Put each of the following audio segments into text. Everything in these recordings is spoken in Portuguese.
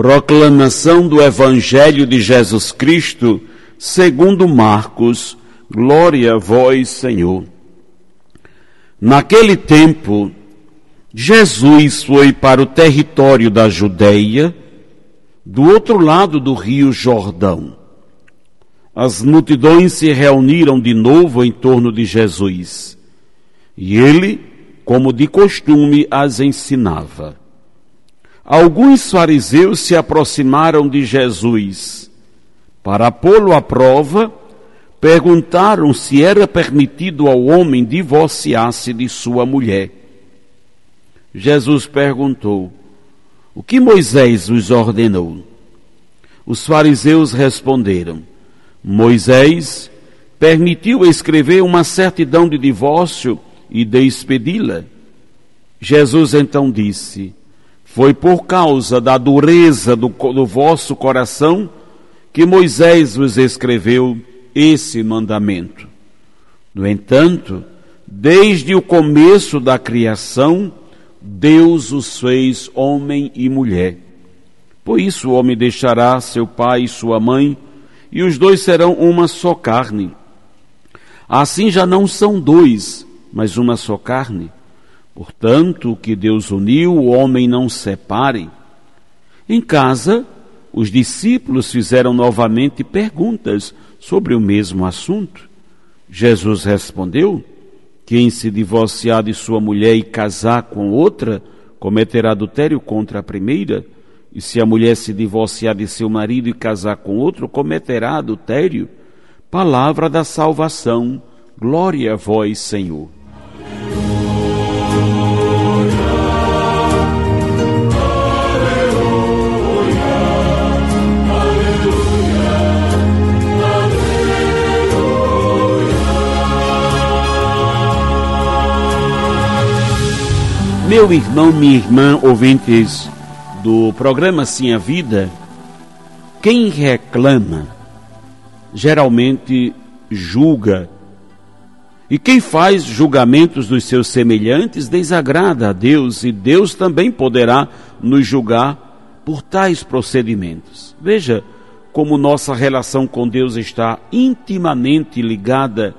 Proclamação do Evangelho de Jesus Cristo, segundo Marcos. Glória a vós, Senhor. Naquele tempo, Jesus foi para o território da Judéia, do outro lado do rio Jordão. As multidões se reuniram de novo em torno de Jesus. E ele, como de costume, as ensinava. Alguns fariseus se aproximaram de Jesus para pô-lo à prova, perguntaram se era permitido ao homem divorciar-se de sua mulher. Jesus perguntou: O que Moisés os ordenou? Os fariseus responderam: Moisés permitiu escrever uma certidão de divórcio e despedi-la. Jesus então disse: foi por causa da dureza do, do vosso coração que Moisés vos escreveu esse mandamento. No entanto, desde o começo da criação, Deus os fez homem e mulher. Por isso o homem deixará seu pai e sua mãe, e os dois serão uma só carne. Assim já não são dois, mas uma só carne. Portanto, o que Deus uniu, o homem não separe. Em casa, os discípulos fizeram novamente perguntas sobre o mesmo assunto. Jesus respondeu: Quem se divorciar de sua mulher e casar com outra, cometerá adultério contra a primeira. E se a mulher se divorciar de seu marido e casar com outro, cometerá adultério. Palavra da salvação. Glória a vós, Senhor. Meu irmão, minha irmã, ouvintes do programa Sim a Vida, quem reclama geralmente julga. E quem faz julgamentos dos seus semelhantes desagrada a Deus, e Deus também poderá nos julgar por tais procedimentos. Veja como nossa relação com Deus está intimamente ligada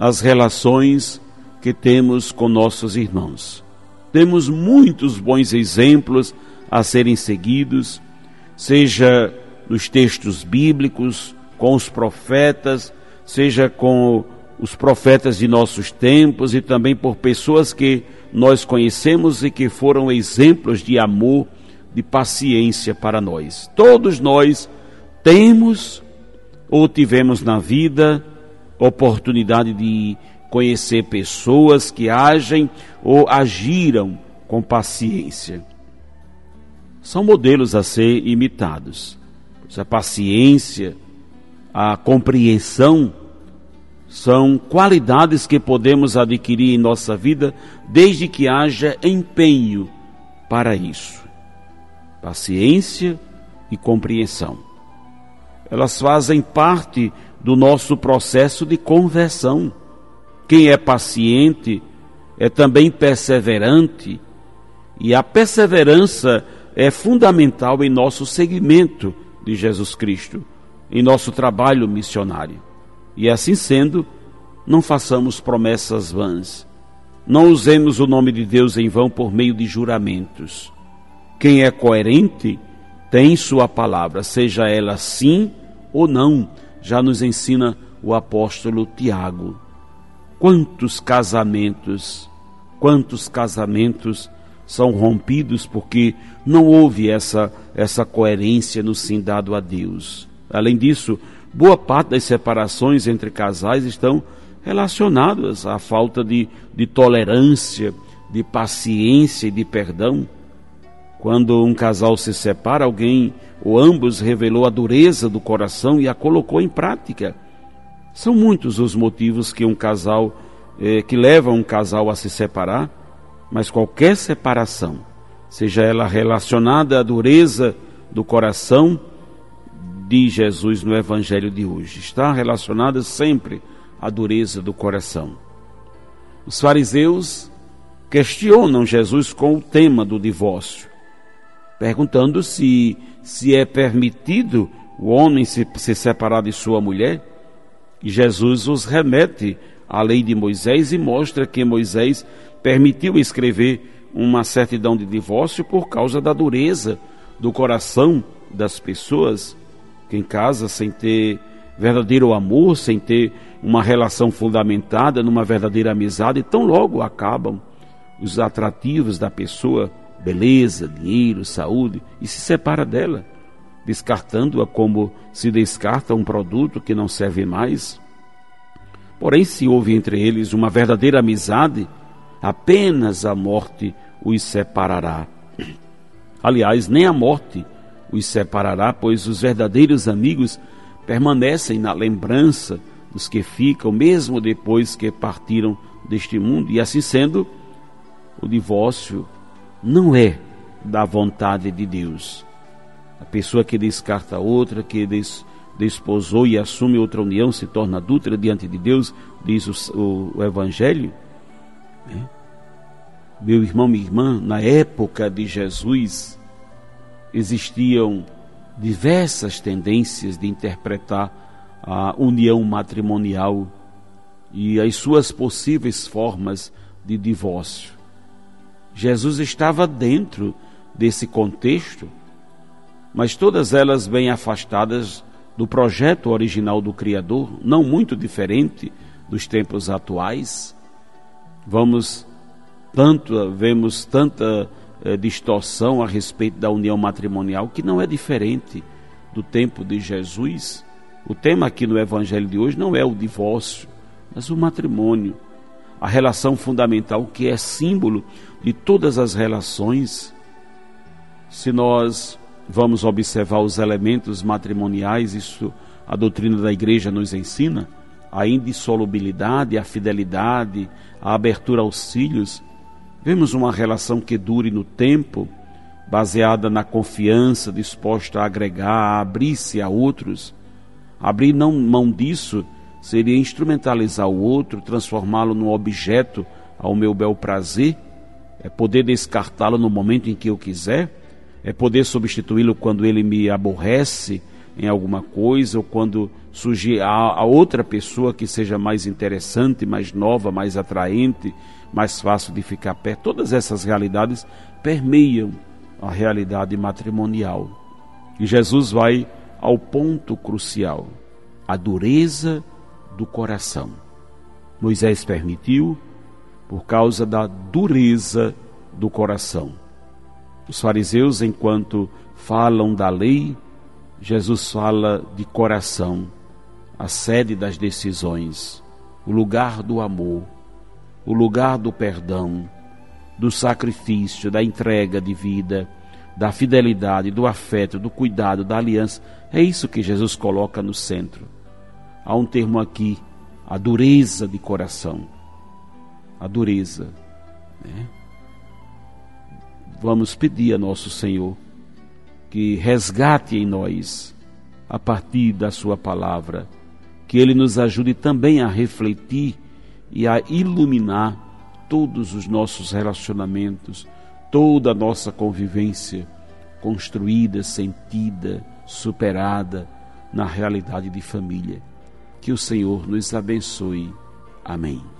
às relações que temos com nossos irmãos. Temos muitos bons exemplos a serem seguidos, seja nos textos bíblicos, com os profetas, seja com os profetas de nossos tempos e também por pessoas que nós conhecemos e que foram exemplos de amor, de paciência para nós. Todos nós temos ou tivemos na vida oportunidade de conhecer pessoas que agem ou agiram com paciência. São modelos a ser imitados. A paciência, a compreensão são qualidades que podemos adquirir em nossa vida desde que haja empenho para isso. Paciência e compreensão. Elas fazem parte do nosso processo de conversão. Quem é paciente é também perseverante, e a perseverança é fundamental em nosso seguimento de Jesus Cristo, em nosso trabalho missionário. E assim sendo, não façamos promessas vãs. Não usemos o nome de Deus em vão por meio de juramentos. Quem é coerente tem sua palavra, seja ela sim ou não, já nos ensina o apóstolo Tiago. Quantos casamentos, quantos casamentos são rompidos porque não houve essa, essa coerência no sim dado a Deus. Além disso, boa parte das separações entre casais estão relacionadas à falta de, de tolerância, de paciência e de perdão. Quando um casal se separa, alguém ou ambos revelou a dureza do coração e a colocou em prática. São muitos os motivos que um casal eh, que levam um casal a se separar, mas qualquer separação, seja ela relacionada à dureza do coração, diz Jesus no Evangelho de hoje, está relacionada sempre à dureza do coração. Os fariseus questionam Jesus com o tema do divórcio, perguntando se, se é permitido o homem se, se separar de sua mulher. E Jesus os remete à lei de Moisés e mostra que Moisés permitiu escrever uma certidão de divórcio por causa da dureza do coração das pessoas que em casa sem ter verdadeiro amor, sem ter uma relação fundamentada numa verdadeira amizade, tão logo acabam os atrativos da pessoa, beleza, dinheiro, saúde, e se separa dela, descartando-a como se descarta um produto que não serve mais. Porém, se houve entre eles uma verdadeira amizade, apenas a morte os separará. Aliás, nem a morte os separará, pois os verdadeiros amigos permanecem na lembrança dos que ficam, mesmo depois que partiram deste mundo, e assim sendo, o divórcio não é da vontade de Deus. A pessoa que descarta outra, que des, desposou e assume outra união, se torna adúltera diante de Deus, diz o, o, o Evangelho. Né? Meu irmão, minha irmã, na época de Jesus, existiam diversas tendências de interpretar a união matrimonial e as suas possíveis formas de divórcio. Jesus estava dentro desse contexto, mas todas elas bem afastadas do projeto original do Criador, não muito diferente dos tempos atuais. Vamos tanto vemos tanta eh, distorção a respeito da união matrimonial que não é diferente do tempo de Jesus. O tema aqui no evangelho de hoje não é o divórcio, mas o matrimônio a relação fundamental que é símbolo de todas as relações. Se nós vamos observar os elementos matrimoniais, isso a doutrina da igreja nos ensina, a indissolubilidade, a fidelidade, a abertura aos filhos, vemos uma relação que dure no tempo, baseada na confiança, disposta a agregar, a abrir-se a outros. Abrir não mão disso seria instrumentalizar o outro, transformá-lo num objeto ao meu bel prazer, é poder descartá-lo no momento em que eu quiser, é poder substituí-lo quando ele me aborrece em alguma coisa ou quando surgir a, a, outra pessoa que seja mais interessante, mais nova, mais atraente, mais fácil de ficar perto. Todas essas realidades permeiam a realidade matrimonial. E Jesus vai ao ponto crucial: a dureza do coração. Moisés permitiu por causa da dureza do coração. Os fariseus, enquanto falam da lei, Jesus fala de coração, a sede das decisões, o lugar do amor, o lugar do perdão, do sacrifício, da entrega de vida, da fidelidade, do afeto, do cuidado, da aliança. É isso que Jesus coloca no centro há um termo aqui, a dureza de coração. A dureza. Né? Vamos pedir a nosso Senhor que resgate em nós, a partir da Sua palavra, que Ele nos ajude também a refletir e a iluminar todos os nossos relacionamentos, toda a nossa convivência construída, sentida, superada na realidade de família. Que o Senhor nos abençoe. Amém.